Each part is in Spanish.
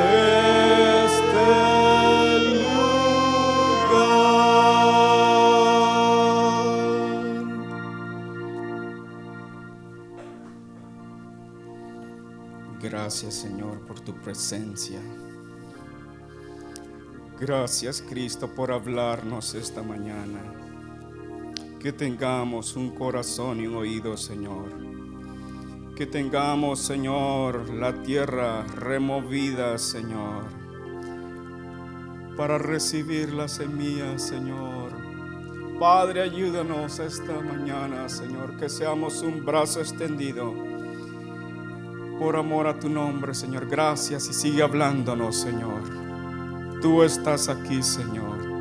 este. Gracias Señor por tu presencia. Gracias Cristo por hablarnos esta mañana. Que tengamos un corazón y un oído, Señor. Que tengamos, Señor, la tierra removida, Señor, para recibir la semilla, Señor. Padre, ayúdanos esta mañana, Señor, que seamos un brazo extendido por amor a tu nombre, Señor. Gracias y sigue hablándonos, Señor. Tú estás aquí, Señor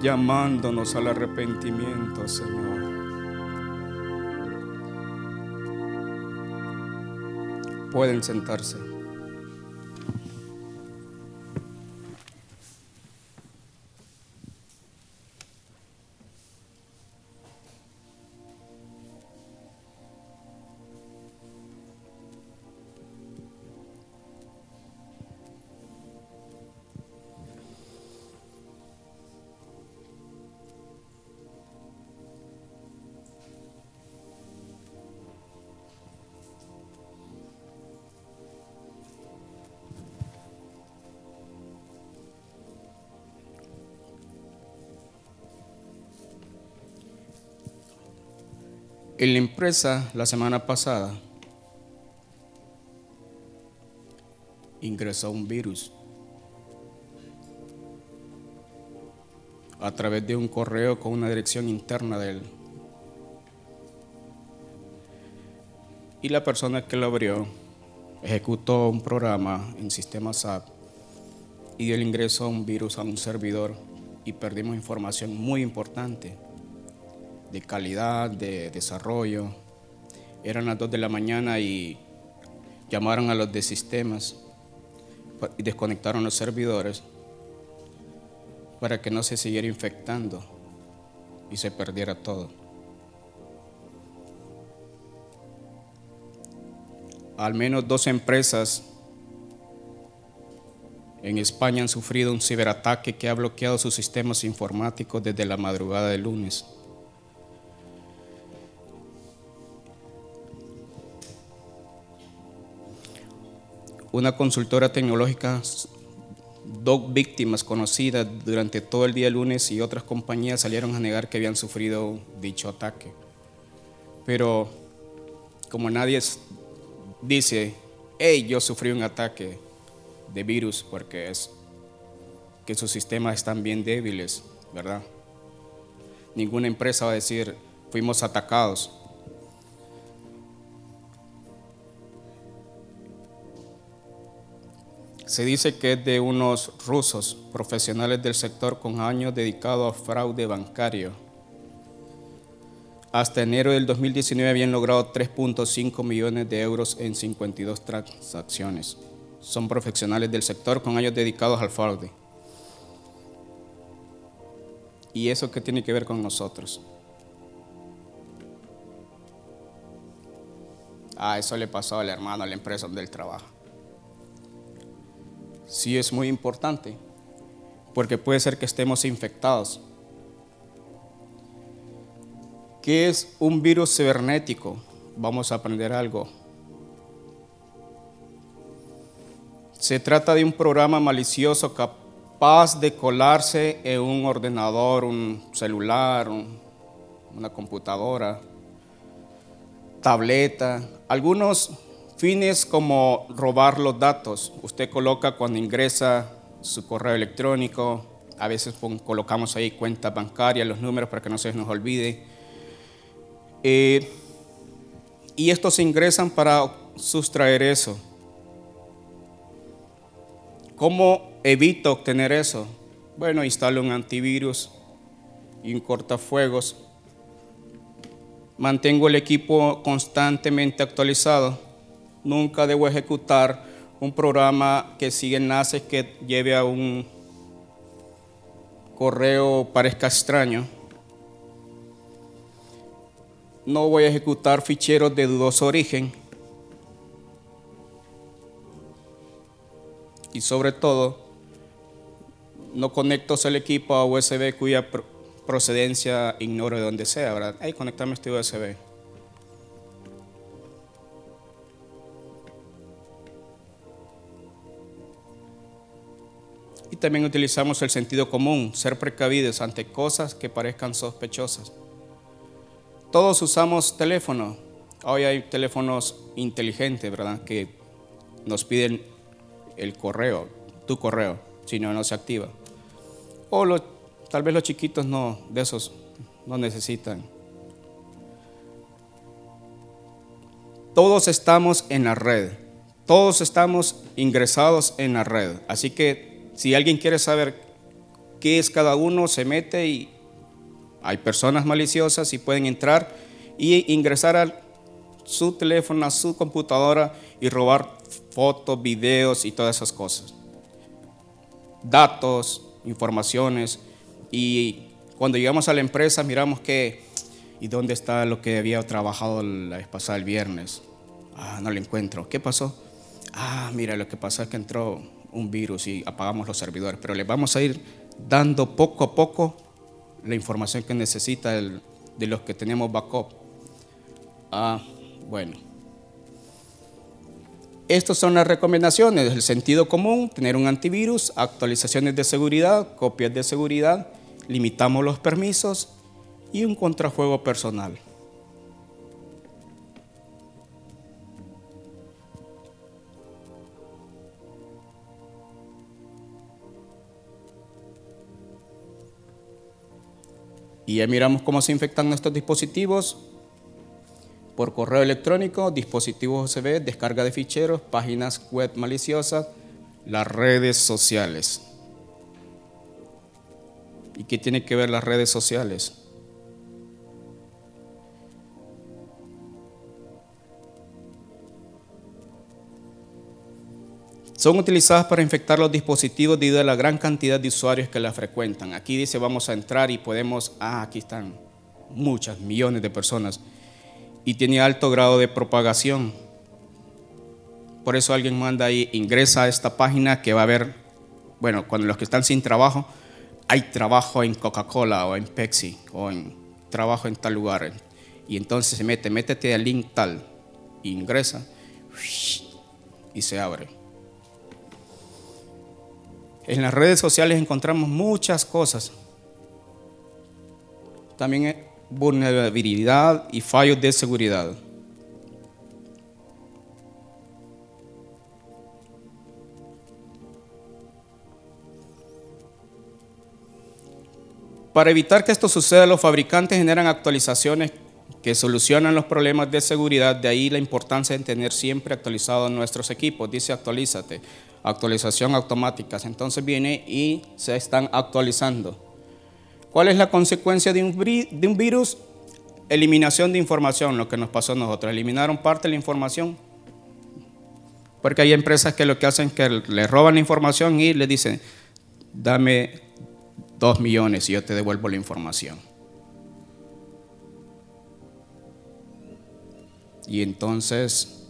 llamándonos al arrepentimiento, Señor. Pueden sentarse. En la empresa la semana pasada ingresó un virus a través de un correo con una dirección interna de él. Y la persona que lo abrió ejecutó un programa en sistema SAP y dio el ingreso a un virus a un servidor y perdimos información muy importante de calidad, de desarrollo. Eran las 2 de la mañana y llamaron a los de sistemas y desconectaron los servidores para que no se siguiera infectando y se perdiera todo. Al menos dos empresas en España han sufrido un ciberataque que ha bloqueado sus sistemas informáticos desde la madrugada del lunes. Una consultora tecnológica, dos víctimas conocidas durante todo el día lunes y otras compañías salieron a negar que habían sufrido dicho ataque. Pero como nadie dice, hey, yo sufrí un ataque de virus porque es que sus sistemas están bien débiles, ¿verdad? Ninguna empresa va a decir, fuimos atacados. Se dice que es de unos rusos profesionales del sector con años dedicados a fraude bancario. Hasta enero del 2019 habían logrado 3.5 millones de euros en 52 transacciones. Son profesionales del sector con años dedicados al fraude. ¿Y eso qué tiene que ver con nosotros? Ah, eso le pasó al hermano a la empresa donde él trabaja sí es muy importante, porque puede ser que estemos infectados. ¿Qué es un virus cibernético? Vamos a aprender algo. Se trata de un programa malicioso capaz de colarse en un ordenador, un celular, una computadora, tableta. Algunos Fines como robar los datos. Usted coloca cuando ingresa su correo electrónico, a veces colocamos ahí cuenta bancaria, los números para que no se nos olvide. Eh, y estos ingresan para sustraer eso. ¿Cómo evito obtener eso? Bueno, instalo un antivirus y un cortafuegos. Mantengo el equipo constantemente actualizado nunca debo ejecutar un programa que sigue enlaces que lleve a un correo parezca extraño. No voy a ejecutar ficheros de dudoso origen. y sobre todo no conecto el equipo a USB cuya procedencia ignoro de dónde sea, ¿verdad? Ahí conectame este USB. También utilizamos el sentido común, ser precavidos ante cosas que parezcan sospechosas. Todos usamos teléfono. Hoy hay teléfonos inteligentes, ¿verdad? Que nos piden el correo, tu correo, si no, no se activa. O tal vez los chiquitos no, de esos no necesitan. Todos estamos en la red. Todos estamos ingresados en la red. Así que si alguien quiere saber qué es cada uno, se mete y hay personas maliciosas y pueden entrar y ingresar a su teléfono, a su computadora y robar fotos, videos y todas esas cosas. Datos, informaciones y cuando llegamos a la empresa miramos que, ¿y dónde está lo que había trabajado la vez pasada el viernes? Ah, no lo encuentro. ¿Qué pasó? Ah, mira, lo que pasó es que entró un virus y apagamos los servidores, pero les vamos a ir dando poco a poco la información que necesita de los que tenemos backup. Ah, bueno. Estas son las recomendaciones, el sentido común, tener un antivirus, actualizaciones de seguridad, copias de seguridad, limitamos los permisos y un contrajuego personal. Y ya miramos cómo se infectan nuestros dispositivos por correo electrónico, dispositivos USB, descarga de ficheros, páginas web maliciosas, las redes sociales. ¿Y qué tiene que ver las redes sociales? Son utilizadas para infectar los dispositivos debido a la gran cantidad de usuarios que las frecuentan. Aquí dice vamos a entrar y podemos, ah, aquí están muchas, millones de personas y tiene alto grado de propagación. Por eso alguien manda ahí, ingresa a esta página que va a ver, bueno, cuando los que están sin trabajo, hay trabajo en Coca-Cola o en Pepsi o en trabajo en tal lugar. Y entonces se mete, métete al link tal, ingresa y se abre. En las redes sociales encontramos muchas cosas. También vulnerabilidad y fallos de seguridad. Para evitar que esto suceda, los fabricantes generan actualizaciones que solucionan los problemas de seguridad, de ahí la importancia de tener siempre actualizados nuestros equipos. Dice actualízate, actualización automáticas. Entonces viene y se están actualizando. ¿Cuál es la consecuencia de un, virus? Eliminación de información, lo que nos pasó a nosotros. Eliminaron parte de la información. Porque hay empresas que lo que hacen es que le roban la información y le dicen, dame dos millones y yo te devuelvo la información. Y entonces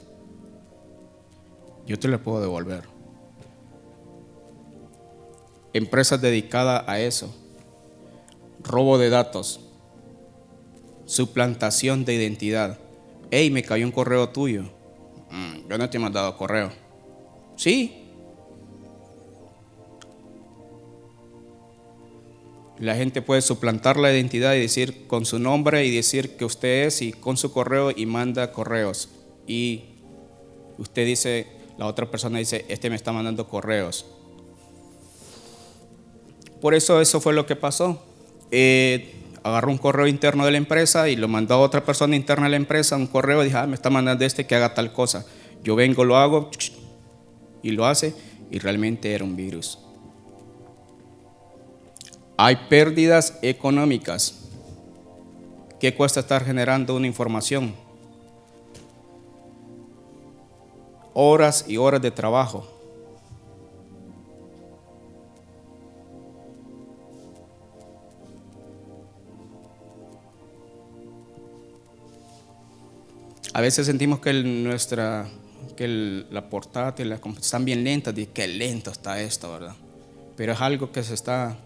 yo te la puedo devolver. Empresas dedicadas a eso robo de datos, suplantación de identidad. Hey, me cayó un correo tuyo. Mm, yo no te he mandado correo. Sí. La gente puede suplantar la identidad y decir con su nombre y decir que usted es y con su correo y manda correos. Y usted dice, la otra persona dice, este me está mandando correos. Por eso eso fue lo que pasó eh, agarró un correo interno de la empresa y lo mandó a otra persona interna de la empresa, un correo, y dijo, ah, me está mandando este que haga tal cosa. Yo vengo, lo hago, y lo hace, y realmente era un virus. Hay pérdidas económicas. ¿Qué cuesta estar generando una información? Horas y horas de trabajo. A veces sentimos que nuestra que la portátil la, están bien lentas, dice qué lento está esto, ¿verdad? Pero es algo que se está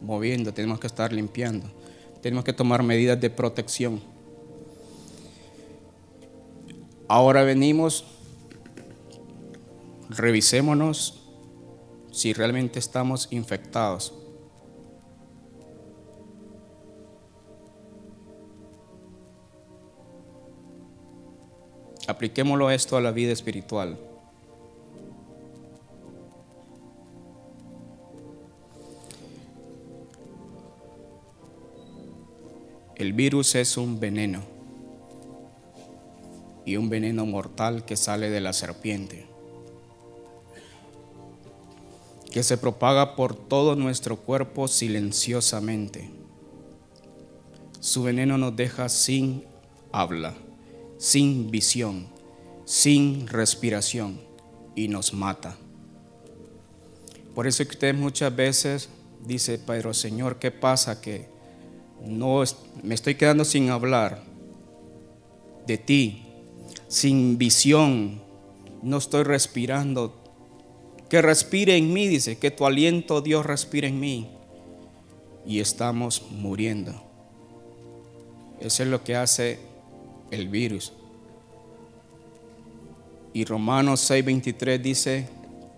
moviendo, tenemos que estar limpiando, tenemos que tomar medidas de protección. Ahora venimos, revisémonos si realmente estamos infectados. Apliquémoslo esto a la vida espiritual. El virus es un veneno y un veneno mortal que sale de la serpiente, que se propaga por todo nuestro cuerpo silenciosamente. Su veneno nos deja sin habla sin visión, sin respiración y nos mata. Por eso que usted muchas veces dice, pero Señor, ¿qué pasa? Que no me estoy quedando sin hablar de ti, sin visión, no estoy respirando. Que respire en mí, dice, que tu aliento, Dios, respire en mí. Y estamos muriendo. Eso es lo que hace el virus. Y Romanos 6:23 dice,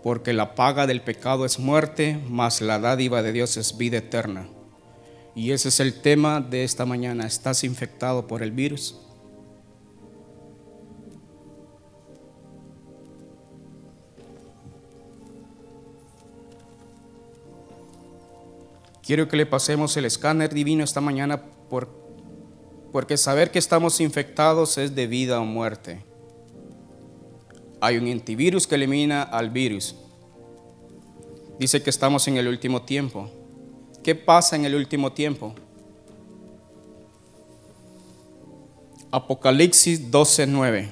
porque la paga del pecado es muerte, mas la dádiva de Dios es vida eterna. Y ese es el tema de esta mañana. ¿Estás infectado por el virus? Quiero que le pasemos el escáner divino esta mañana por porque saber que estamos infectados es de vida o muerte. Hay un antivirus que elimina al virus. Dice que estamos en el último tiempo. ¿Qué pasa en el último tiempo? Apocalipsis 12:9.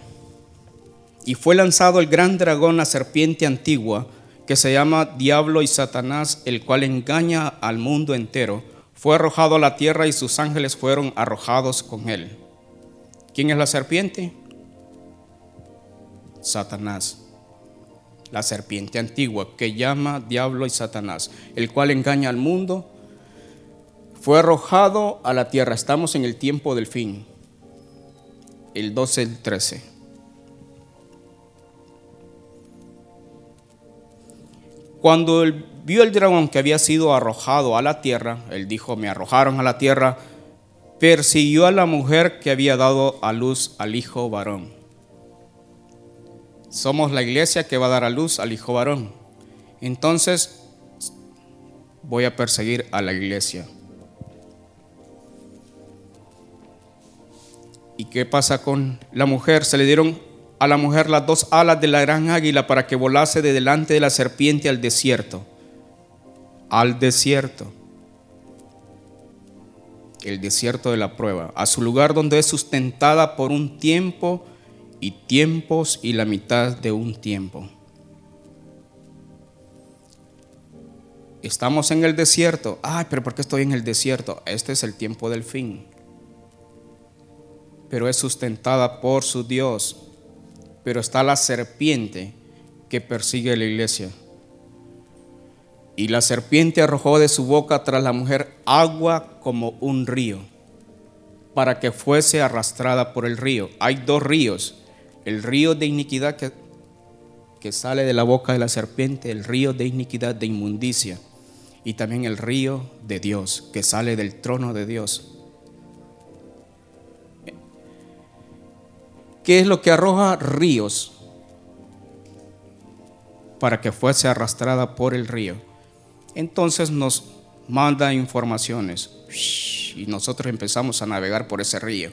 Y fue lanzado el gran dragón, la serpiente antigua, que se llama Diablo y Satanás, el cual engaña al mundo entero fue arrojado a la tierra y sus ángeles fueron arrojados con él. ¿Quién es la serpiente? Satanás. La serpiente antigua que llama diablo y Satanás, el cual engaña al mundo, fue arrojado a la tierra. Estamos en el tiempo del fin. El 12 el 13. Cuando el vio el dragón que había sido arrojado a la tierra, él dijo, me arrojaron a la tierra, persiguió a la mujer que había dado a luz al hijo varón. Somos la iglesia que va a dar a luz al hijo varón. Entonces voy a perseguir a la iglesia. ¿Y qué pasa con la mujer? Se le dieron a la mujer las dos alas de la gran águila para que volase de delante de la serpiente al desierto al desierto, el desierto de la prueba, a su lugar donde es sustentada por un tiempo y tiempos y la mitad de un tiempo. Estamos en el desierto. Ay, pero ¿por qué estoy en el desierto? Este es el tiempo del fin. Pero es sustentada por su Dios. Pero está la serpiente que persigue a la iglesia. Y la serpiente arrojó de su boca tras la mujer agua como un río, para que fuese arrastrada por el río. Hay dos ríos, el río de iniquidad que, que sale de la boca de la serpiente, el río de iniquidad de inmundicia, y también el río de Dios, que sale del trono de Dios. ¿Qué es lo que arroja ríos? Para que fuese arrastrada por el río entonces nos manda informaciones y nosotros empezamos a navegar por ese río.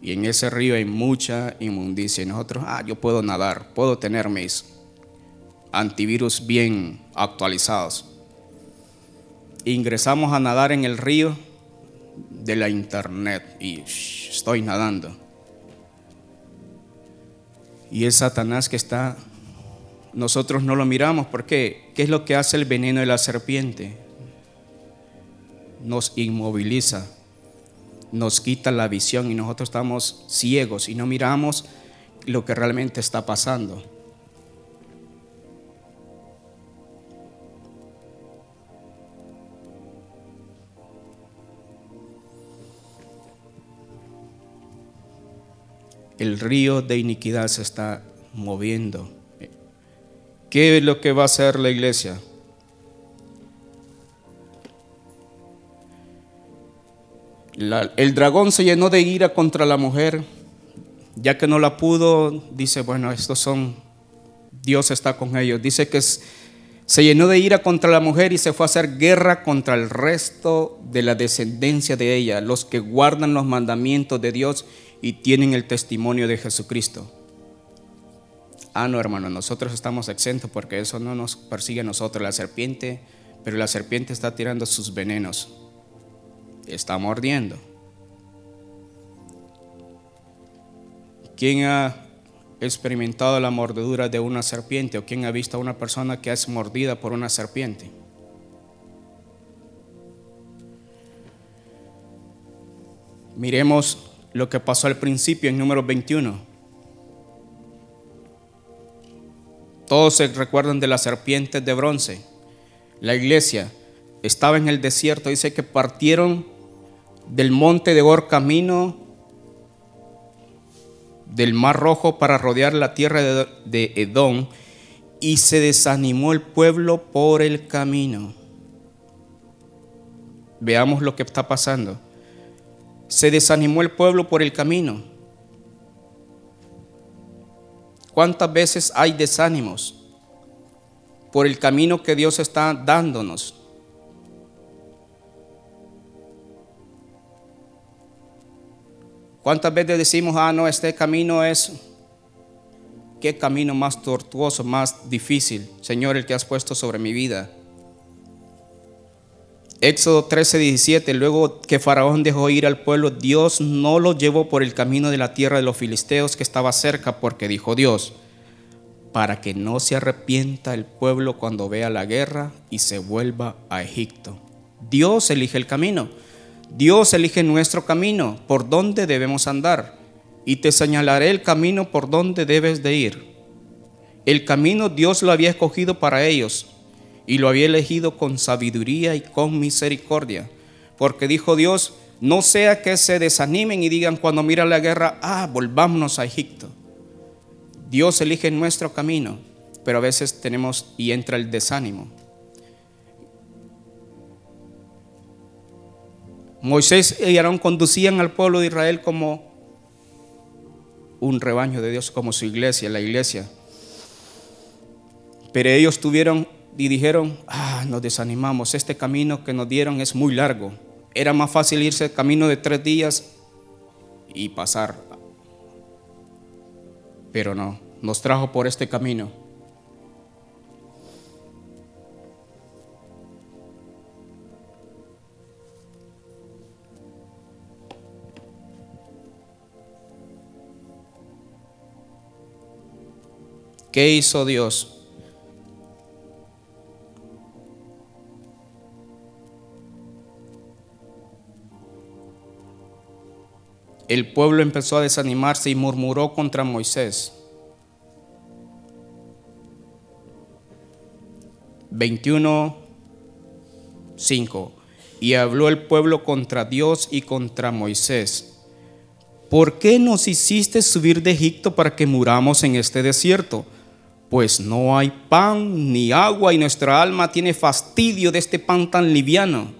Y en ese río hay mucha inmundicia. Y nosotros, ah, yo puedo nadar, puedo tener mis antivirus bien actualizados. Ingresamos a nadar en el río de la internet y estoy nadando. Y es Satanás que está nosotros no lo miramos. porque ¿Qué es lo que hace el veneno de la serpiente? Nos inmoviliza, nos quita la visión y nosotros estamos ciegos y no miramos lo que realmente está pasando. El río de iniquidad se está moviendo. ¿Qué es lo que va a hacer la iglesia? el dragón se llenó de ira contra la mujer, ya que no la pudo, dice, bueno, estos son, Dios está con ellos. Dice que se llenó de ira contra la mujer y se fue a hacer guerra contra el resto de la descendencia de ella, los que guardan los mandamientos de Dios y tienen el testimonio de Jesucristo. Ah, no, hermano, nosotros estamos exentos porque eso no nos persigue a nosotros, la serpiente, pero la serpiente está tirando sus venenos está mordiendo. ¿Quién ha experimentado la mordedura de una serpiente o quién ha visto a una persona que es mordida por una serpiente? Miremos lo que pasó al principio en número 21. Todos se recuerdan de las serpientes de bronce. La iglesia estaba en el desierto, dice que partieron del monte de Gor camino del Mar Rojo para rodear la tierra de Edom y se desanimó el pueblo por el camino. Veamos lo que está pasando. Se desanimó el pueblo por el camino. ¿Cuántas veces hay desánimos por el camino que Dios está dándonos? ¿Cuántas veces decimos, ah, no, este camino es, qué camino más tortuoso, más difícil, Señor, el que has puesto sobre mi vida? Éxodo 13, 17, luego que Faraón dejó ir al pueblo, Dios no lo llevó por el camino de la tierra de los filisteos que estaba cerca, porque dijo Dios, para que no se arrepienta el pueblo cuando vea la guerra y se vuelva a Egipto. Dios elige el camino. Dios elige nuestro camino, por donde debemos andar, y te señalaré el camino por donde debes de ir. El camino Dios lo había escogido para ellos, y lo había elegido con sabiduría y con misericordia, porque dijo Dios, no sea que se desanimen y digan cuando mira la guerra, ah, volvámonos a Egipto. Dios elige nuestro camino, pero a veces tenemos y entra el desánimo. Moisés y Aarón conducían al pueblo de Israel como un rebaño de Dios, como su iglesia, la iglesia. Pero ellos tuvieron y dijeron, ah, nos desanimamos, este camino que nos dieron es muy largo. Era más fácil irse el camino de tres días y pasar. Pero no, nos trajo por este camino. ¿Qué hizo Dios? El pueblo empezó a desanimarse y murmuró contra Moisés. 21, 5. Y habló el pueblo contra Dios y contra Moisés. ¿Por qué nos hiciste subir de Egipto para que muramos en este desierto? pues no hay pan ni agua y nuestra alma tiene fastidio de este pan tan liviano.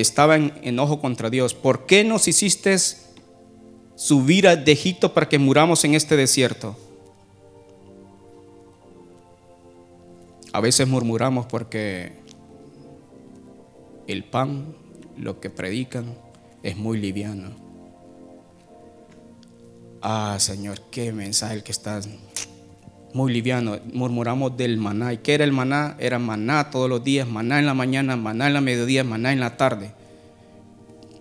Estaba en enojo contra Dios. ¿Por qué nos hiciste subir de Egipto para que muramos en este desierto? A veces murmuramos porque el pan, lo que predican, es muy liviano. Ah, Señor, qué mensaje el que está muy liviano. Murmuramos del maná. ¿Y qué era el maná? Era maná todos los días, maná en la mañana, maná en la mediodía, maná en la tarde.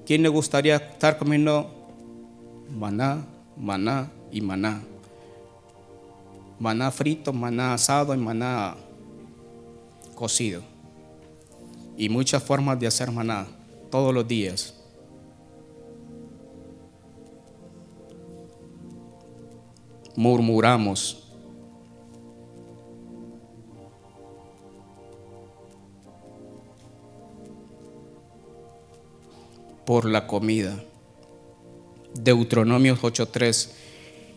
¿Quién le gustaría estar comiendo maná, maná y maná? Maná frito, maná asado y maná cocido. Y muchas formas de hacer maná todos los días. murmuramos. Por la comida. Deuteronomio 8:3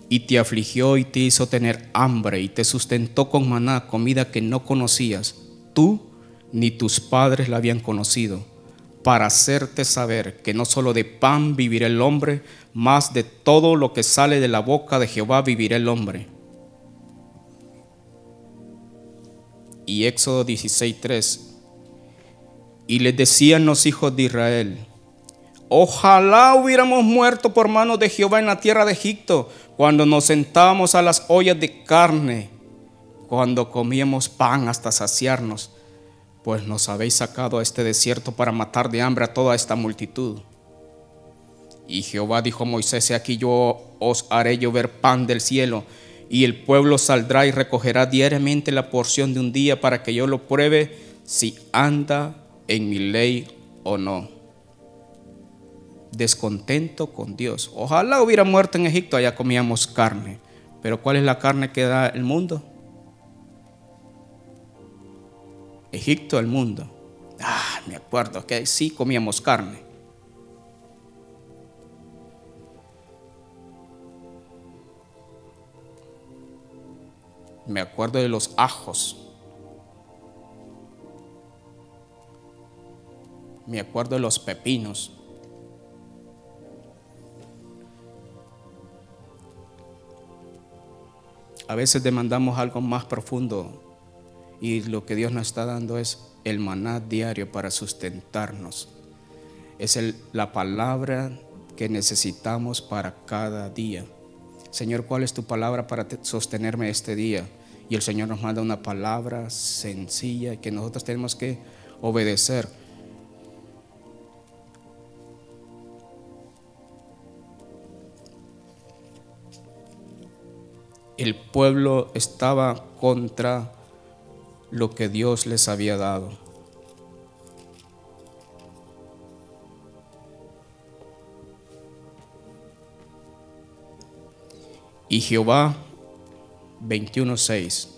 y te afligió y te hizo tener hambre y te sustentó con maná, comida que no conocías, tú ni tus padres la habían conocido, para hacerte saber que no solo de pan vivirá el hombre, más de todo lo que sale de la boca de Jehová vivirá el hombre. Y Éxodo 16:3 Y les decían los hijos de Israel, Ojalá hubiéramos muerto por manos de Jehová en la tierra de Egipto, cuando nos sentábamos a las ollas de carne, cuando comíamos pan hasta saciarnos, pues nos habéis sacado a este desierto para matar de hambre a toda esta multitud. Y Jehová dijo a Moisés, aquí yo os haré llover pan del cielo, y el pueblo saldrá y recogerá diariamente la porción de un día para que yo lo pruebe si anda en mi ley o no descontento con Dios. Ojalá hubiera muerto en Egipto, allá comíamos carne. Pero ¿cuál es la carne que da el mundo? Egipto, el mundo. Ah, me acuerdo que sí comíamos carne. Me acuerdo de los ajos. Me acuerdo de los pepinos. A veces demandamos algo más profundo y lo que Dios nos está dando es el maná diario para sustentarnos. Es la palabra que necesitamos para cada día. Señor, ¿cuál es tu palabra para sostenerme este día? Y el Señor nos manda una palabra sencilla que nosotros tenemos que obedecer. El pueblo estaba contra lo que Dios les había dado. Y Jehová 21:6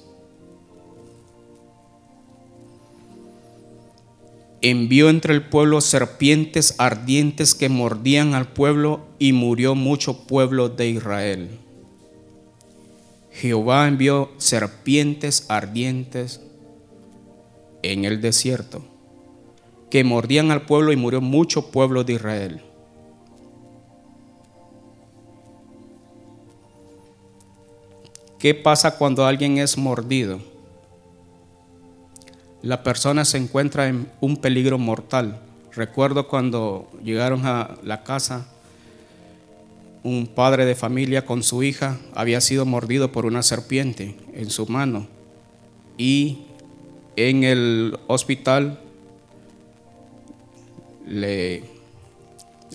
envió entre el pueblo serpientes ardientes que mordían al pueblo y murió mucho pueblo de Israel. Jehová envió serpientes ardientes en el desierto que mordían al pueblo y murió mucho pueblo de Israel. ¿Qué pasa cuando alguien es mordido? La persona se encuentra en un peligro mortal. Recuerdo cuando llegaron a la casa un padre de familia con su hija había sido mordido por una serpiente en su mano y en el hospital le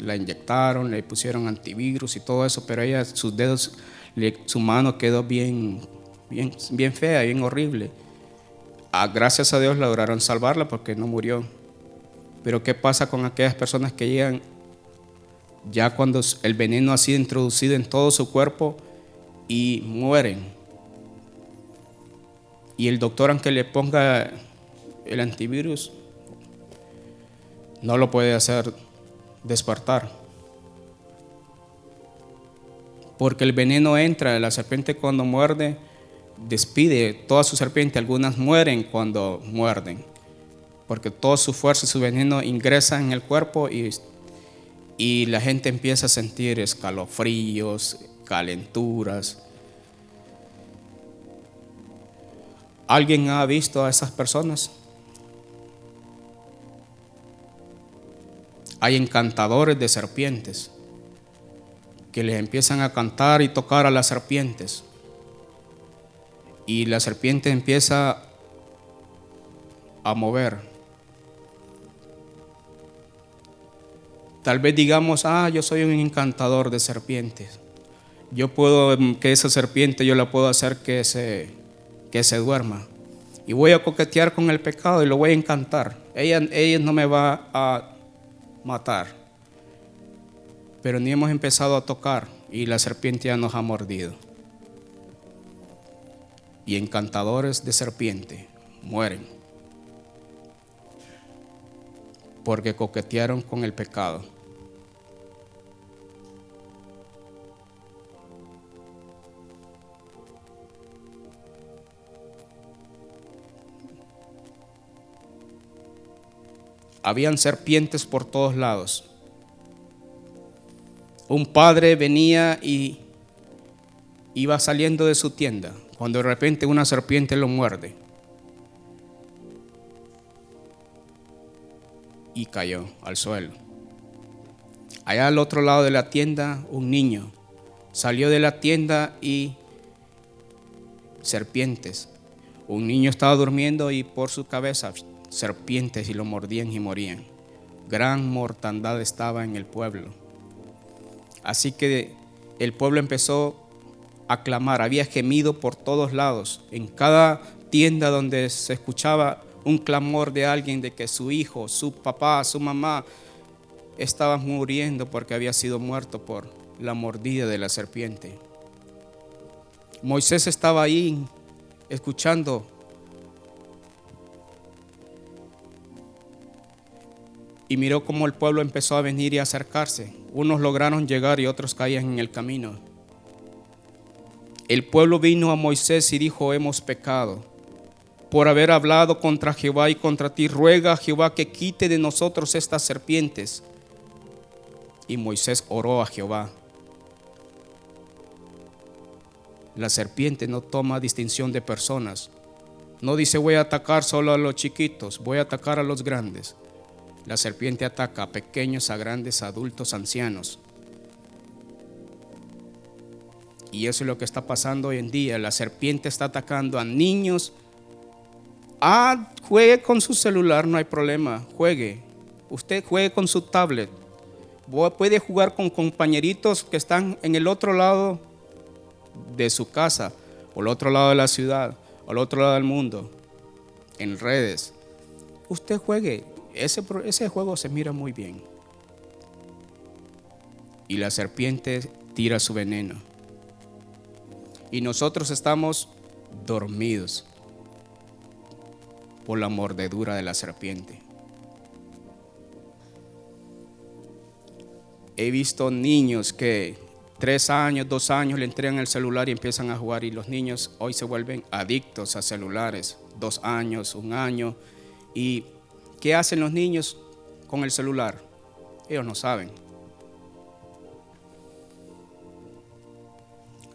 la inyectaron, le pusieron antivirus y todo eso, pero ella sus dedos, su mano quedó bien, bien, bien fea, bien horrible. Ah, gracias a Dios lograron salvarla porque no murió. Pero ¿qué pasa con aquellas personas que llegan ya cuando el veneno ha sido introducido en todo su cuerpo y mueren. Y el doctor, aunque le ponga el antivirus, no lo puede hacer despertar. Porque el veneno entra, la serpiente cuando muerde, despide toda su serpiente, algunas mueren cuando muerden, porque toda su fuerza y su veneno ingresan en el cuerpo y y la gente empieza a sentir escalofríos, calenturas. ¿Alguien ha visto a esas personas? Hay encantadores de serpientes que les empiezan a cantar y tocar a las serpientes. Y la serpiente empieza a mover Tal vez digamos, ah, yo soy un encantador de serpientes. Yo puedo, em, que esa serpiente yo la puedo hacer que se, que se duerma. Y voy a coquetear con el pecado y lo voy a encantar. Ella, ella no me va a matar. Pero ni hemos empezado a tocar y la serpiente ya nos ha mordido. y encantadores de serpiente mueren porque coquetearon con el pecado. Habían serpientes por todos lados. Un padre venía y iba saliendo de su tienda cuando de repente una serpiente lo muerde. Y cayó al suelo. Allá al otro lado de la tienda, un niño salió de la tienda y serpientes. Un niño estaba durmiendo y por su cabeza serpientes y lo mordían y morían. Gran mortandad estaba en el pueblo. Así que el pueblo empezó a clamar, había gemido por todos lados. En cada tienda donde se escuchaba un clamor de alguien de que su hijo, su papá, su mamá estaban muriendo porque había sido muerto por la mordida de la serpiente. Moisés estaba ahí escuchando y miró cómo el pueblo empezó a venir y acercarse. Unos lograron llegar y otros caían en el camino. El pueblo vino a Moisés y dijo, hemos pecado por haber hablado contra Jehová y contra ti. Ruega a Jehová que quite de nosotros estas serpientes. Y Moisés oró a Jehová. La serpiente no toma distinción de personas. No dice voy a atacar solo a los chiquitos, voy a atacar a los grandes. La serpiente ataca a pequeños, a grandes, a adultos, ancianos. Y eso es lo que está pasando hoy en día. La serpiente está atacando a niños. Ah, juegue con su celular, no hay problema. Juegue. Usted juegue con su tablet. Puede jugar con compañeritos que están en el otro lado de su casa, o el otro lado de la ciudad, o el otro lado del mundo, en redes. Usted juegue. Ese, ese juego se mira muy bien. Y la serpiente tira su veneno y nosotros estamos dormidos por la mordedura de la serpiente. He visto niños que tres años, dos años le entregan el celular y empiezan a jugar y los niños hoy se vuelven adictos a celulares, dos años, un año. ¿Y qué hacen los niños con el celular? Ellos no saben.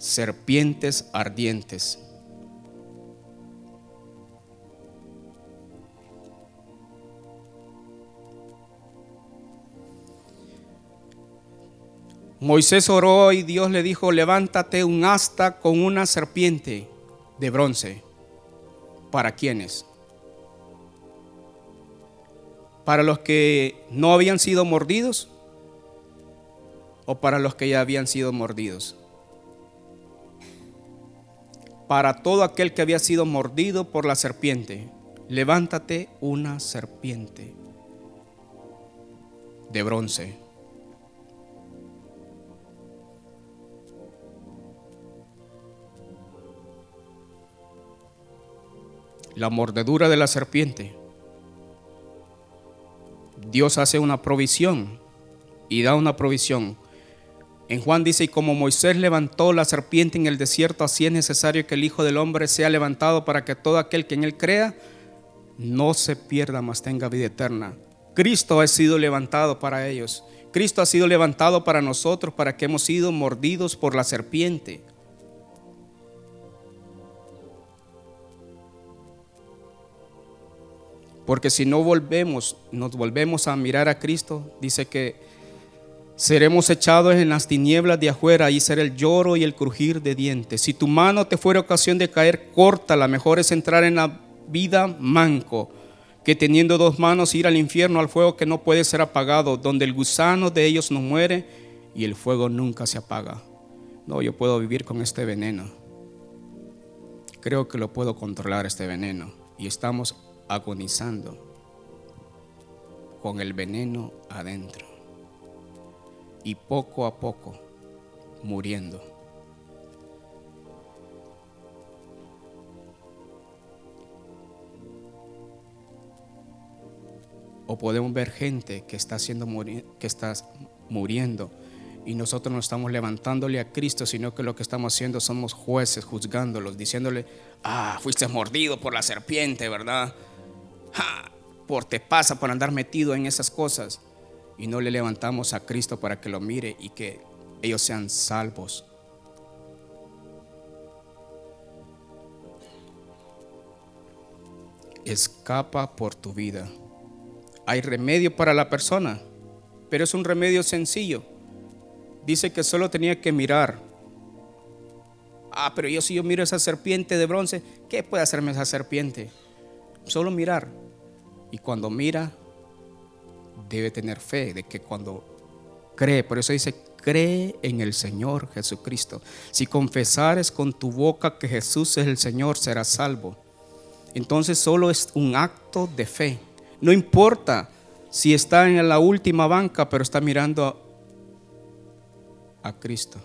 serpientes ardientes. Moisés oró y Dios le dijo, levántate un asta con una serpiente de bronce. ¿Para quiénes? ¿Para los que no habían sido mordidos? ¿O para los que ya habían sido mordidos? para todo aquel que había sido mordido por la serpiente, levántate una serpiente de bronce. La mordedura de la serpiente. Dios hace una provisión y da una provisión en Juan dice, y como Moisés levantó la serpiente en el desierto, así es necesario que el Hijo del Hombre sea levantado para que todo aquel que en él crea no se pierda, mas tenga vida eterna. Cristo ha sido levantado para ellos. Cristo ha sido levantado para nosotros, para que hemos sido mordidos por la serpiente. Porque si no volvemos, nos volvemos a mirar a Cristo, dice que Seremos echados en las tinieblas de afuera y será el lloro y el crujir de dientes. Si tu mano te fuera ocasión de caer, córtala. Mejor es entrar en la vida manco que teniendo dos manos ir al infierno, al fuego que no puede ser apagado, donde el gusano de ellos no muere y el fuego nunca se apaga. No, yo puedo vivir con este veneno. Creo que lo puedo controlar este veneno y estamos agonizando con el veneno adentro y poco a poco muriendo. O podemos ver gente que está, siendo que está muriendo y nosotros no estamos levantándole a Cristo, sino que lo que estamos haciendo somos jueces, juzgándolos, diciéndole, ah, fuiste mordido por la serpiente, ¿verdad? Por te pasa por andar metido en esas cosas. Y no le levantamos a Cristo para que lo mire y que ellos sean salvos. Escapa por tu vida. Hay remedio para la persona, pero es un remedio sencillo dice que solo tenía que mirar. Ah, pero yo si yo miro esa serpiente de bronce, ¿qué puede hacerme esa serpiente? Solo mirar. Y cuando mira, debe tener fe de que cuando cree, por eso dice, cree en el Señor Jesucristo. Si confesares con tu boca que Jesús es el Señor, serás salvo. Entonces solo es un acto de fe. No importa si está en la última banca, pero está mirando a Cristo.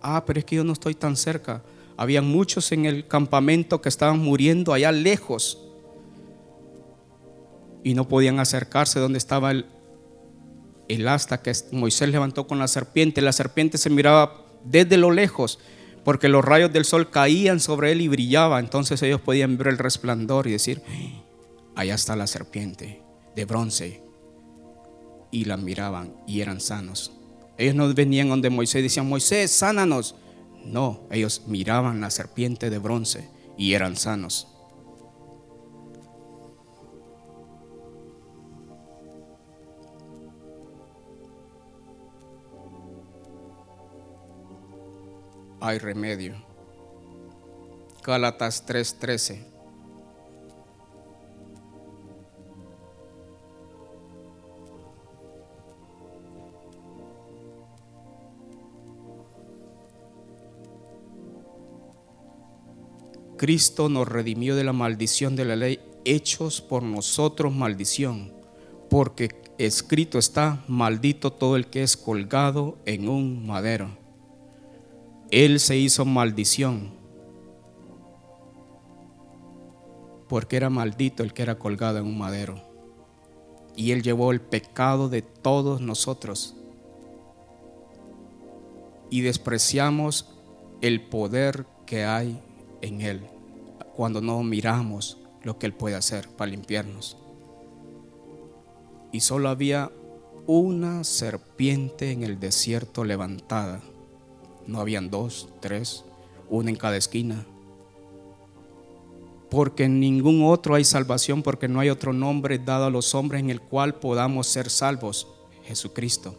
Ah, pero es que yo no estoy tan cerca. Había muchos en el campamento que estaban muriendo allá lejos y no podían acercarse donde estaba el, el asta que Moisés levantó con la serpiente. La serpiente se miraba desde lo lejos porque los rayos del sol caían sobre él y brillaba. Entonces ellos podían ver el resplandor y decir, allá está la serpiente de bronce. Y la miraban y eran sanos. Ellos no venían donde Moisés y decían, Moisés, sánanos. No, ellos miraban la serpiente de bronce y eran sanos. Hay remedio. Gálatas 3:13. Cristo nos redimió de la maldición de la ley, hechos por nosotros maldición, porque escrito está, maldito todo el que es colgado en un madero. Él se hizo maldición, porque era maldito el que era colgado en un madero. Y Él llevó el pecado de todos nosotros. Y despreciamos el poder que hay en Él cuando no miramos lo que Él puede hacer para limpiarnos. Y solo había una serpiente en el desierto levantada. No habían dos, tres, una en cada esquina. Porque en ningún otro hay salvación, porque no hay otro nombre dado a los hombres en el cual podamos ser salvos, Jesucristo.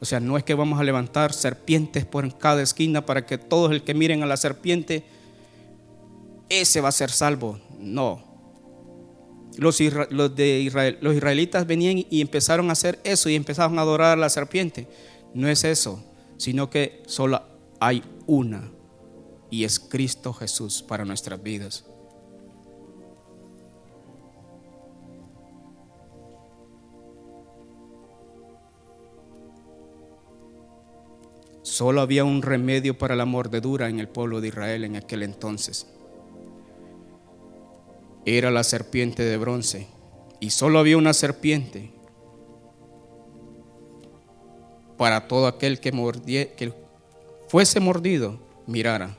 O sea, no es que vamos a levantar serpientes por cada esquina para que todos el que miren a la serpiente ese va a ser salvo. No. Los, de Israel, los israelitas venían y empezaron a hacer eso y empezaron a adorar a la serpiente. No es eso, sino que solo hay una y es Cristo Jesús para nuestras vidas. Solo había un remedio para la mordedura en el pueblo de Israel en aquel entonces era la serpiente de bronce y solo había una serpiente para todo aquel que, que fuese mordido, mirara.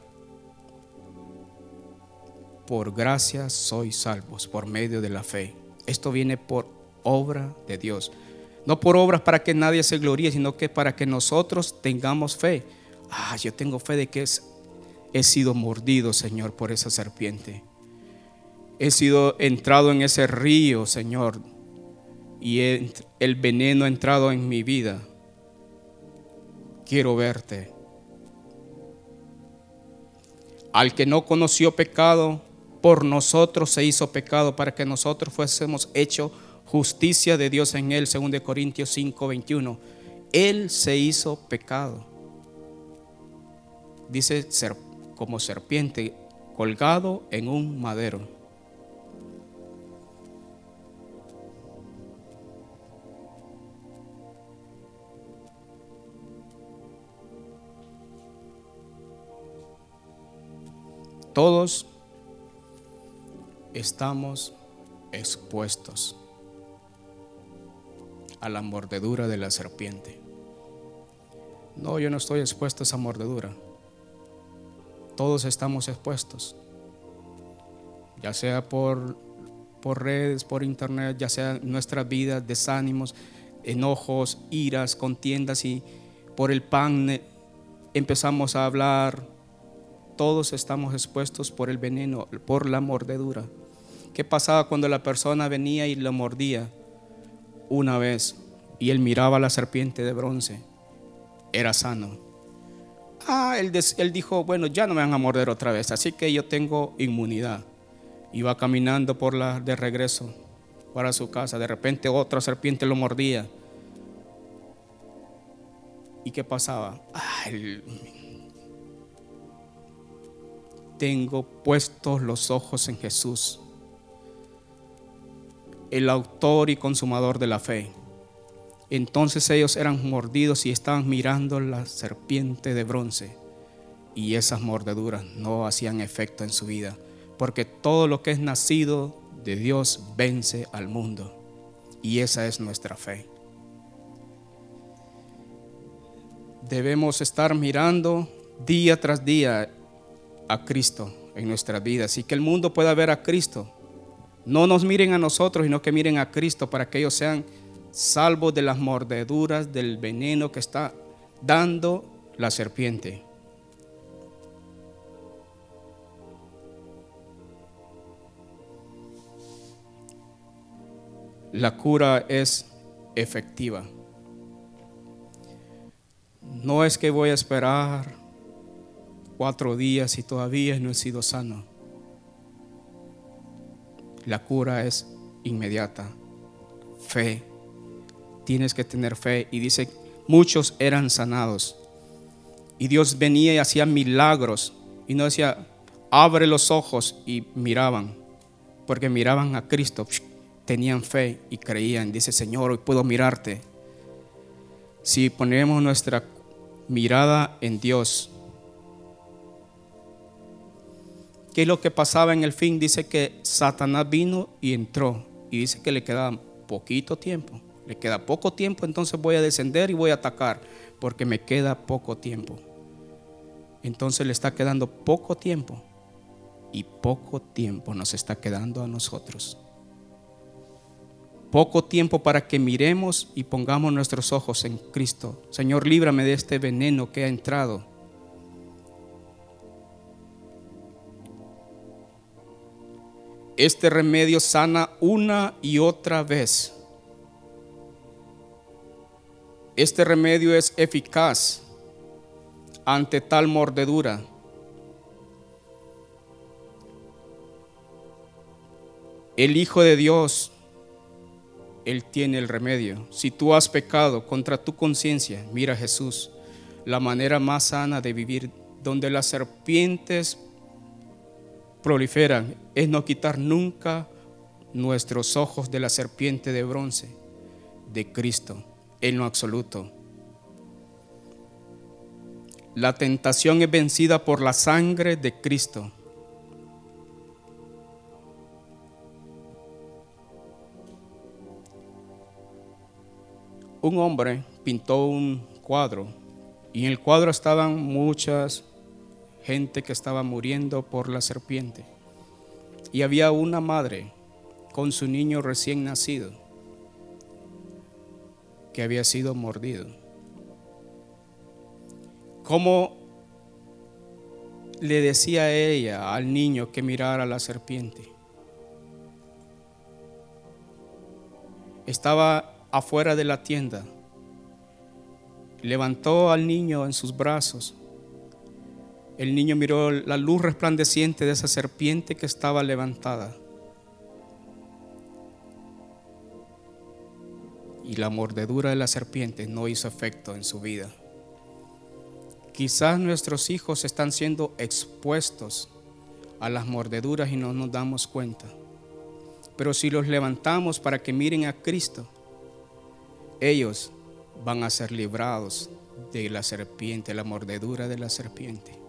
Por gracia sois salvos, por medio de la fe. Esto viene por obra de Dios. No por obras para que nadie se gloríe, sino que para que nosotros tengamos fe. Ah, yo tengo fe de que he sido mordido, Señor, por esa serpiente he sido entrado en ese río, Señor, y el veneno ha entrado en mi vida. Quiero verte. Al que no conoció pecado, por nosotros se hizo pecado para que nosotros fuésemos hecho justicia de Dios en él, según de Corintios 5, 21. Él se hizo pecado. Dice ser, como serpiente colgado en un madero. Todos estamos expuestos a la mordedura de la serpiente. No, yo no estoy expuesto a esa mordedura. Todos estamos expuestos, ya sea por, por redes, por internet, ya sea nuestra vida, desánimos, enojos, iras, contiendas y por el pan empezamos a hablar. Todos estamos expuestos por el veneno, por la mordedura. ¿Qué pasaba cuando la persona venía y lo mordía una vez y él miraba a la serpiente de bronce? Era sano. Ah, él, dijo, bueno, ya no me van a morder otra vez, así que yo tengo inmunidad. Iba caminando por la de regreso para su casa. De repente otra serpiente lo mordía. ¿Y qué pasaba? Ay, tengo puestos los ojos en Jesús el autor y consumador de la fe. Entonces ellos eran mordidos y estaban mirando la serpiente de bronce. Y esas mordeduras no hacían efecto en su vida, porque todo lo que es nacido de Dios vence al mundo. Y esa es nuestra fe. Debemos estar mirando día tras día a Cristo en nuestra vida, así que el mundo pueda ver a Cristo no nos miren a nosotros, sino que miren a Cristo para que ellos sean salvos de las mordeduras del veneno que está dando la serpiente. La cura es efectiva. No es que voy a esperar cuatro días y todavía no he sido sano la cura es inmediata. Fe. Tienes que tener fe. Y dice, muchos eran sanados. Y Dios venía y hacía milagros. Y no decía, abre los ojos y miraban. Porque miraban a Cristo. Tenían fe y creían. Dice, Señor, hoy puedo mirarte. Si ponemos nuestra mirada en Dios, ¿Qué es lo que pasaba en el fin? Dice que Satanás vino y entró. Y dice que le queda poquito tiempo. Le queda poco tiempo, entonces voy a descender y voy a atacar. Porque me queda poco tiempo. Entonces le está quedando poco tiempo. Y poco tiempo nos está quedando a nosotros. Poco tiempo para que miremos y pongamos nuestros ojos en Cristo. Señor, líbrame de este veneno que ha entrado Este remedio sana una y otra vez. Este remedio es eficaz ante tal mordedura. El Hijo de Dios, Él tiene el remedio. Si tú has pecado contra tu conciencia, mira Jesús, la manera más sana de vivir, donde las serpientes proliferan es no quitar nunca nuestros ojos de la serpiente de bronce de Cristo en lo absoluto. La tentación es vencida por la sangre de Cristo. Un hombre pintó un cuadro y en el cuadro estaban muchas gente que estaba muriendo por la serpiente. Y había una madre con su niño recién nacido que había sido mordido. ¿Cómo le decía ella al niño que mirara a la serpiente? Estaba afuera de la tienda. Levantó al niño en sus brazos el niño miró la luz resplandeciente de esa serpiente que estaba levantada. Y la mordedura de la serpiente no hizo efecto en su vida. Quizás nuestros hijos están siendo expuestos a las mordeduras y no nos damos cuenta. Pero si los levantamos para que miren a Cristo, ellos van a ser librados de la serpiente, la mordedura de la serpiente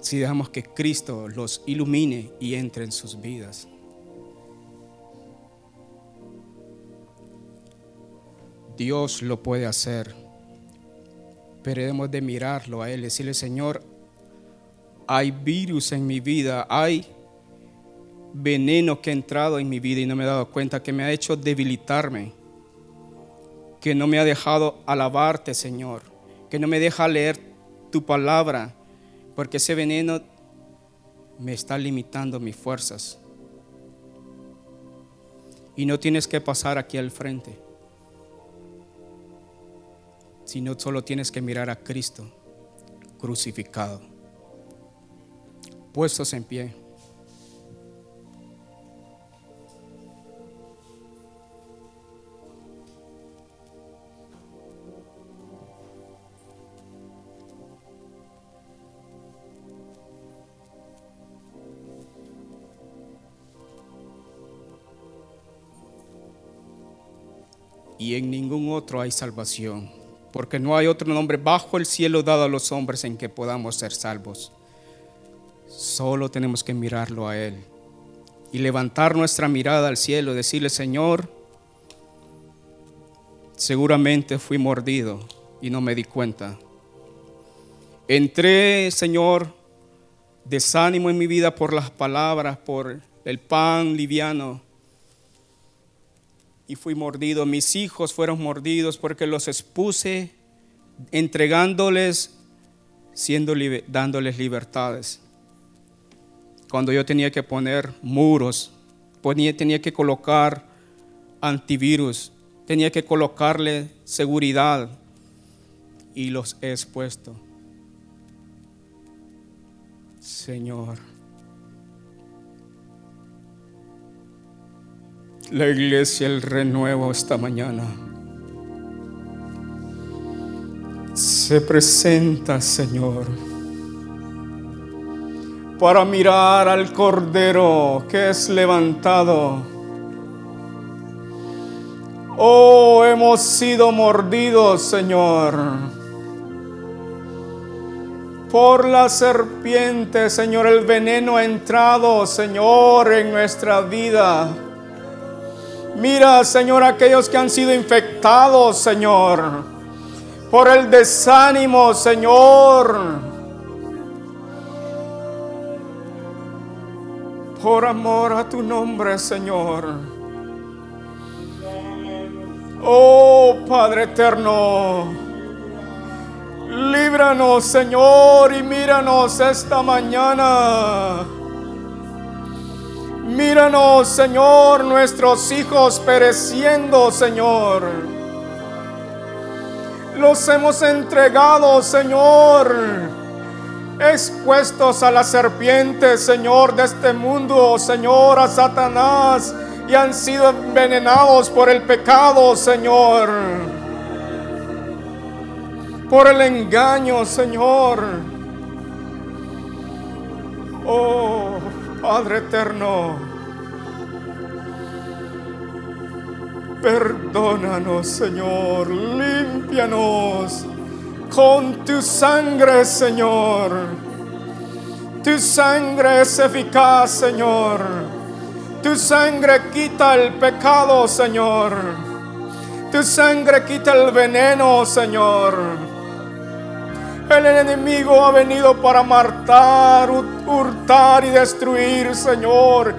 si dejamos que Cristo los ilumine y entre en sus vidas. Dios lo puede hacer. Pero debemos de mirarlo a Él, decirle, Señor, hay virus en mi vida, hay veneno que ha entrado en mi vida y no me he dado cuenta, que me ha hecho debilitarme, que no me ha dejado alabarte, Señor, que no me deja leer tu palabra, porque ese veneno me está limitando mis fuerzas. Y no tienes que pasar aquí al frente, sino solo tienes que mirar a Cristo crucificado, puestos en pie. Y en ningún otro hay salvación, porque no hay otro nombre bajo el cielo dado a los hombres en que podamos ser salvos. Solo tenemos que mirarlo a Él y levantar nuestra mirada al cielo, decirle, Señor, seguramente fui mordido y no me di cuenta. Entré, Señor, desánimo en mi vida por las palabras, por el pan liviano y fui mordido. Mis hijos fueron mordidos porque los expuse entregándoles, siendo dándoles libertades. Cuando yo tenía que poner muros, tenía que colocar antivirus, tenía que colocarle seguridad y los he expuesto. Señor. La iglesia el renuevo esta mañana. Se presenta, Señor, para mirar al Cordero que es levantado. Oh, hemos sido mordidos, Señor, por la serpiente, Señor. El veneno ha entrado, Señor, en nuestra vida. Mira, Señor, aquellos que han sido infectados, Señor, por el desánimo, Señor. Por amor a tu nombre, Señor. Oh Padre eterno, líbranos, Señor, y míranos esta mañana. Míranos, Señor, nuestros hijos pereciendo, Señor. Los hemos entregado, Señor, expuestos a la serpiente, Señor, de este mundo, Señor, a Satanás, y han sido envenenados por el pecado, Señor. Por el engaño, Señor. Oh. Padre eterno, perdónanos, Señor, límpianos con tu sangre, Señor. Tu sangre es eficaz, Señor. Tu sangre quita el pecado, Señor. Tu sangre quita el veneno, Señor. El enemigo ha venido para matar, hurtar y destruir, Señor.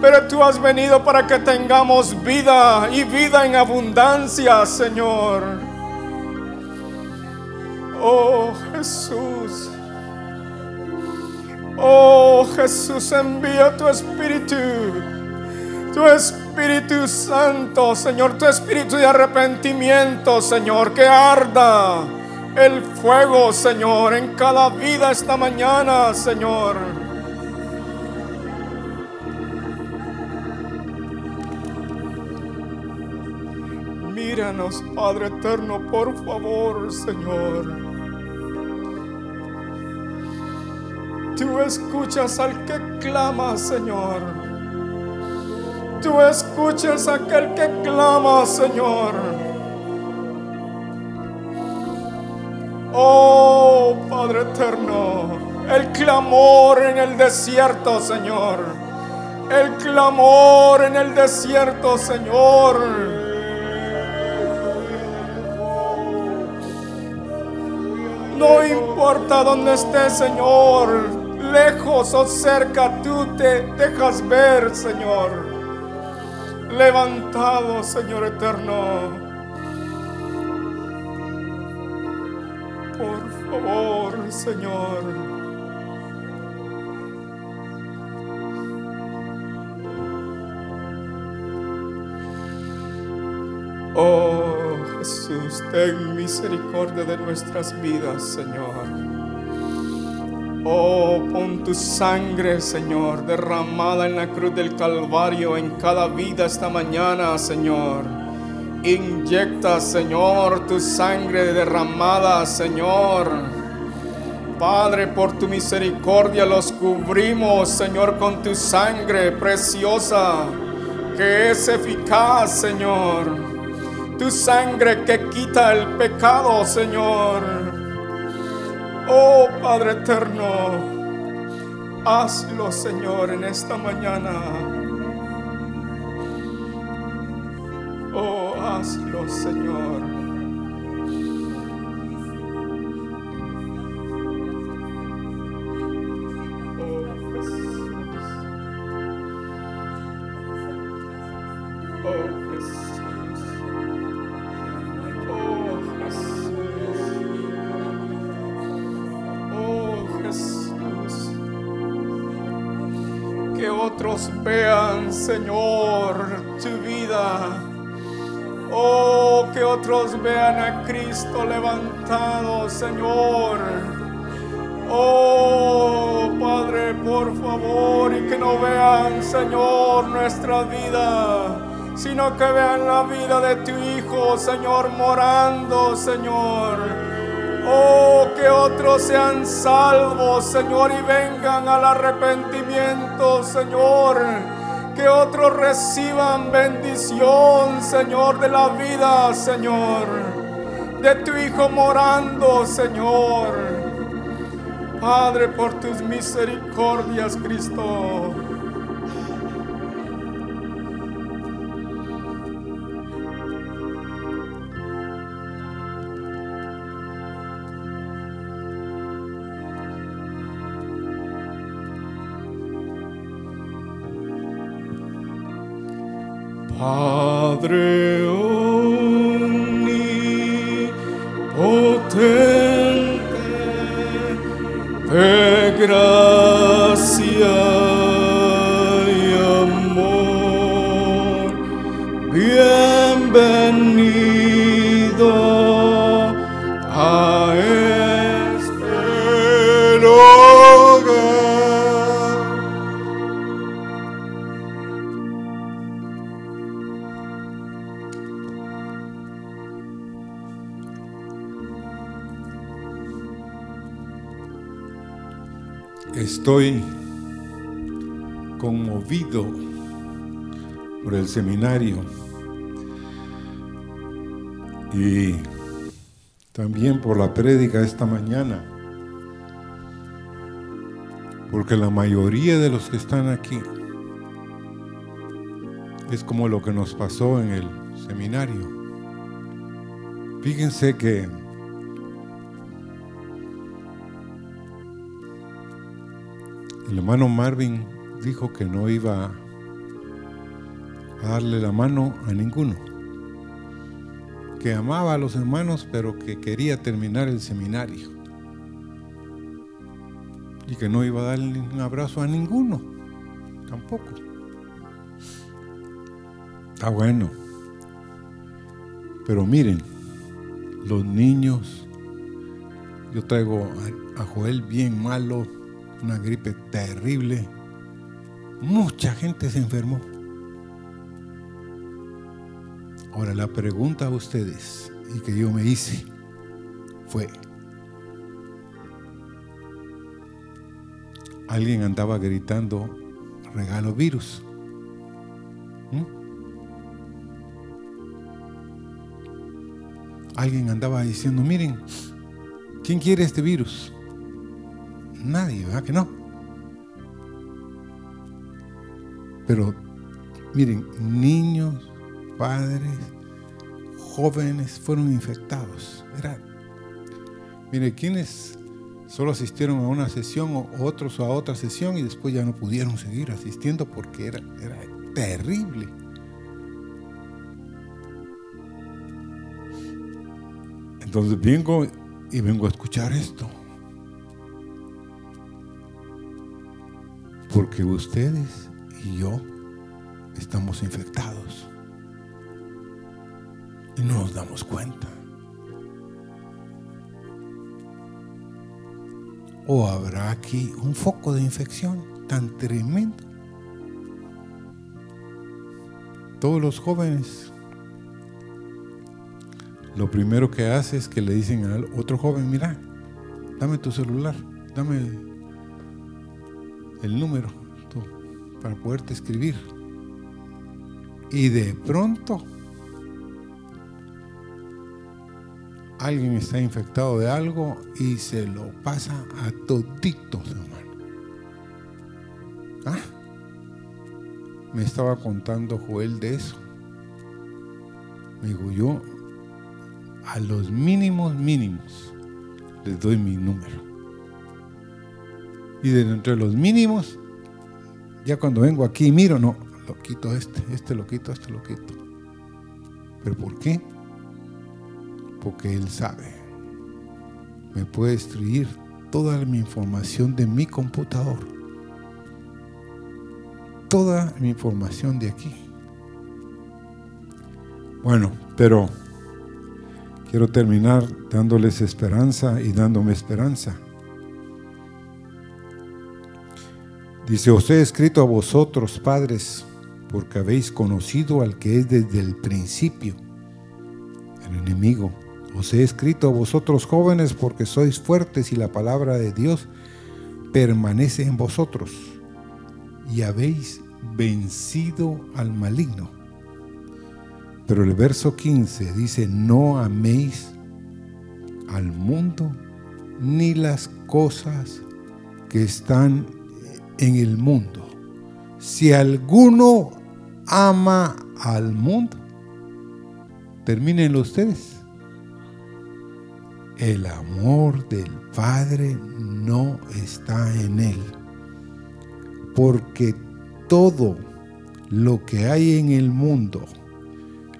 Pero tú has venido para que tengamos vida y vida en abundancia, Señor. Oh Jesús. Oh Jesús, envía tu Espíritu. Tu Espíritu Santo, Señor. Tu Espíritu de arrepentimiento, Señor. Que arda el fuego, Señor, en cada vida esta mañana, Señor. Míranos, Padre eterno, por favor, Señor. Tú escuchas al que clama, Señor. Tú escuchas a aquel que clama, Señor. Oh Padre eterno, el clamor en el desierto, Señor. El clamor en el desierto, Señor. No importa dónde estés, Señor, lejos o cerca, tú te dejas ver, Señor. Levantado, Señor eterno Señor. Oh Jesús, ten misericordia de nuestras vidas, Señor. Oh, pon tu sangre, Señor, derramada en la cruz del Calvario en cada vida esta mañana, Señor. Inyecta, Señor, tu sangre derramada, Señor. Padre, por tu misericordia los cubrimos, Señor, con tu sangre preciosa, que es eficaz, Señor tu sangre que quita el pecado, Señor. Oh Padre eterno, hazlo, Señor, en esta mañana. Oh, hazlo, Señor. vean, Señor, a Cristo levantado, Señor. Oh, Padre, por favor, y que no vean, Señor, nuestra vida, sino que vean la vida de tu Hijo, Señor, morando, Señor Oh, que otros sean salvos, Señor, y vengan al arrepentimiento, Señor. Que otros reciban bendición, Señor, de la vida, Señor. De tu Hijo morando, Señor. Padre, por tus misericordias, Cristo. Padre Estoy conmovido por el seminario y también por la prédica esta mañana, porque la mayoría de los que están aquí es como lo que nos pasó en el seminario. Fíjense que El hermano Marvin dijo que no iba a darle la mano a ninguno, que amaba a los hermanos pero que quería terminar el seminario y que no iba a darle un abrazo a ninguno, tampoco. Está bueno. Pero miren, los niños, yo traigo a Joel bien malo, una gripe terrible. Mucha gente se enfermó. Ahora la pregunta a ustedes y que yo me hice fue, alguien andaba gritando regalo virus. ¿Mm? Alguien andaba diciendo, miren, ¿quién quiere este virus? Nadie, ¿verdad que no? Pero miren, niños, padres, jóvenes fueron infectados. Mire, ¿quiénes solo asistieron a una sesión o otros a otra sesión y después ya no pudieron seguir asistiendo porque era, era terrible? Entonces vengo y vengo a escuchar esto. Porque ustedes y yo estamos infectados. Y no nos damos cuenta. O habrá aquí un foco de infección tan tremendo. Todos los jóvenes, lo primero que hace es que le dicen al otro joven, mira, dame tu celular, dame el número para poderte escribir. Y de pronto alguien está infectado de algo y se lo pasa a toditos, hermano. Ah, me estaba contando Joel de eso. Me dijo, yo a los mínimos mínimos les doy mi número. Y de entre los mínimos, ya cuando vengo aquí y miro, no, lo quito este, este lo quito, este lo quito. ¿Pero por qué? Porque Él sabe. Me puede destruir toda mi información de mi computador. Toda mi información de aquí. Bueno, pero quiero terminar dándoles esperanza y dándome esperanza. Dice, os he escrito a vosotros, padres, porque habéis conocido al que es desde el principio, el enemigo. Os he escrito a vosotros jóvenes porque sois fuertes y la palabra de Dios permanece en vosotros y habéis vencido al maligno. Pero el verso 15 dice, no améis al mundo ni las cosas que están en el mundo. Si alguno ama al mundo, termínenlo ustedes. El amor del Padre no está en él. Porque todo lo que hay en el mundo,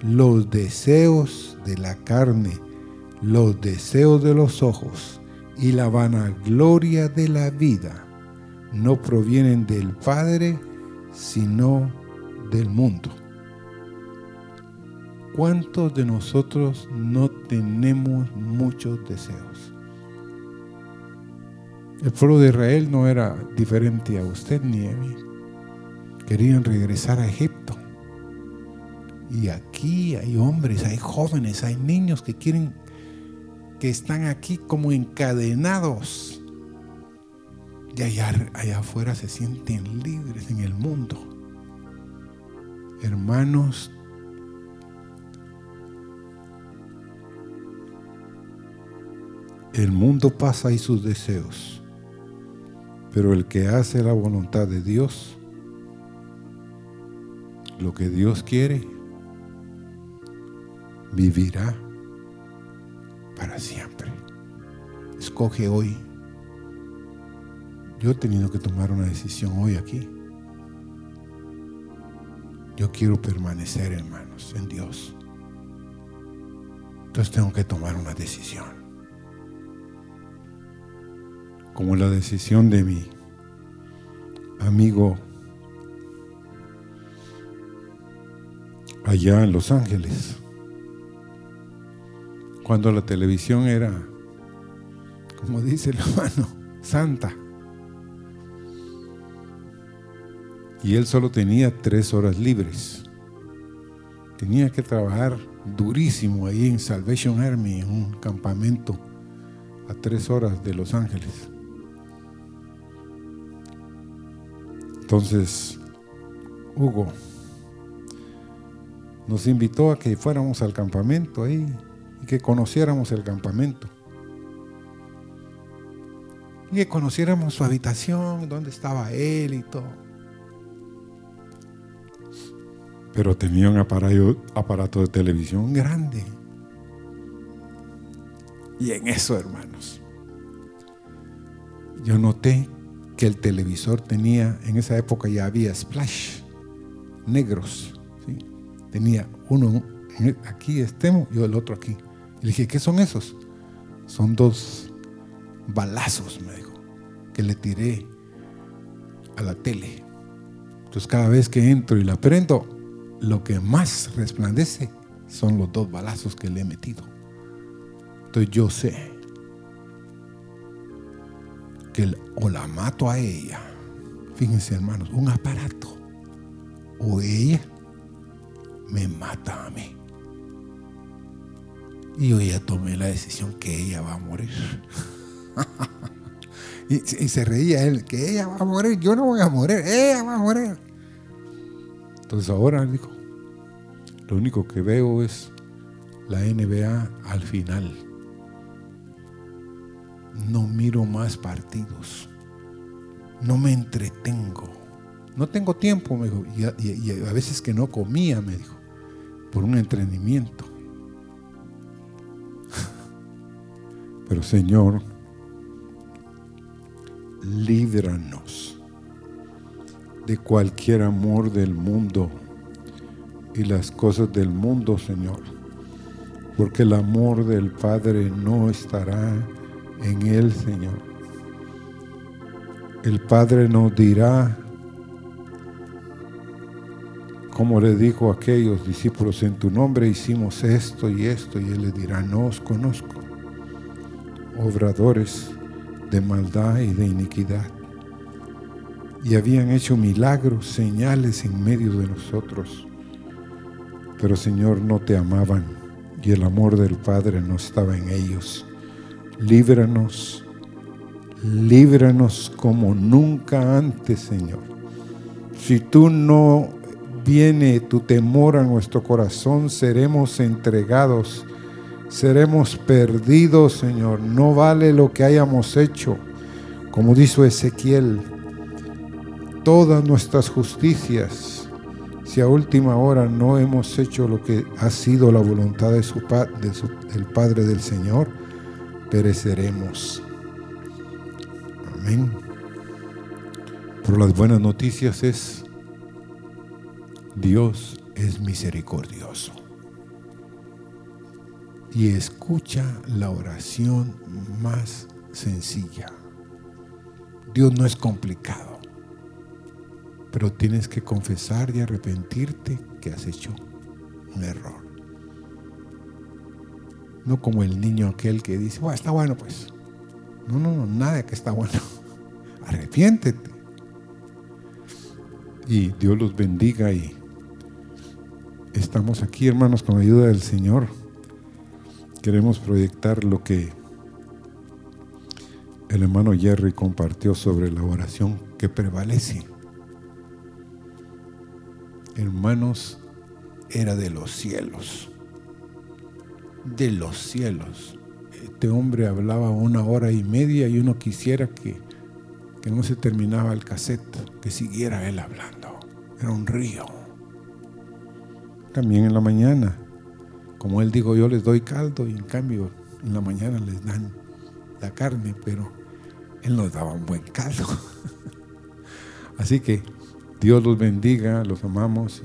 los deseos de la carne, los deseos de los ojos y la vanagloria de la vida, no provienen del Padre, sino del mundo. ¿Cuántos de nosotros no tenemos muchos deseos? El pueblo de Israel no era diferente a usted ni a mí. Querían regresar a Egipto. Y aquí hay hombres, hay jóvenes, hay niños que quieren, que están aquí como encadenados y allá, allá afuera se sienten libres en el mundo. Hermanos, el mundo pasa y sus deseos, pero el que hace la voluntad de Dios, lo que Dios quiere, vivirá para siempre. Escoge hoy yo he tenido que tomar una decisión hoy aquí. Yo quiero permanecer, hermanos, en Dios. Entonces tengo que tomar una decisión. Como la decisión de mi amigo allá en Los Ángeles. Cuando la televisión era, como dice el hermano, santa. Y él solo tenía tres horas libres. Tenía que trabajar durísimo ahí en Salvation Army, en un campamento a tres horas de Los Ángeles. Entonces, Hugo nos invitó a que fuéramos al campamento ahí y que conociéramos el campamento. Y que conociéramos su habitación, dónde estaba él y todo pero tenía un aparato, de televisión grande. Y en eso, hermanos, yo noté que el televisor tenía, en esa época ya había splash, negros. Tenía uno aquí estemos y el otro aquí. Y le dije, ¿qué son esos? Son dos balazos, me dijo, que le tiré a la tele. Entonces cada vez que entro y la prendo, lo que más resplandece son los dos balazos que le he metido. Entonces yo sé que o la mato a ella, fíjense hermanos, un aparato, o ella me mata a mí. Y yo ya tomé la decisión que ella va a morir. y, y, se reía él, que ella va a morir, yo no voy a morir, ella va a morir. Entonces ahora dijo, lo único que veo es la NBA al final. No miro más partidos. No me entretengo. No tengo tiempo, me dijo. Y a, y a veces que no comía, me dijo, por un entrenamiento. Pero Señor, líbranos de cualquier amor del mundo y las cosas del mundo, Señor. Porque el amor del Padre no estará en él, Señor. El Padre nos dirá, como le dijo a aquellos discípulos, en tu nombre hicimos esto y esto, y Él les dirá, no os conozco, obradores de maldad y de iniquidad. Y habían hecho milagros, señales en medio de nosotros. Pero Señor, no te amaban y el amor del Padre no estaba en ellos. Líbranos, líbranos como nunca antes, Señor. Si tú no viene tu temor a nuestro corazón, seremos entregados, seremos perdidos, Señor. No vale lo que hayamos hecho. Como dijo Ezequiel, todas nuestras justicias, si a última hora no hemos hecho lo que ha sido la voluntad de su, de del Padre del Señor, pereceremos. Amén. Pero las buenas noticias es Dios es misericordioso y escucha la oración más sencilla. Dios no es complicado, pero tienes que confesar y arrepentirte que has hecho un error. No como el niño aquel que dice, bueno, está bueno pues. No, no, no, nada que está bueno. Arrepiéntete. Y Dios los bendiga y estamos aquí, hermanos, con la ayuda del Señor. Queremos proyectar lo que el hermano Jerry compartió sobre la oración que prevalece. Hermanos, era de los cielos. De los cielos. Este hombre hablaba una hora y media y uno quisiera que, que no se terminaba el cassette, que siguiera él hablando. Era un río también en la mañana. Como él dijo, yo les doy caldo y en cambio en la mañana les dan la carne, pero él nos daba un buen caldo. Así que Dios los bendiga, los amamos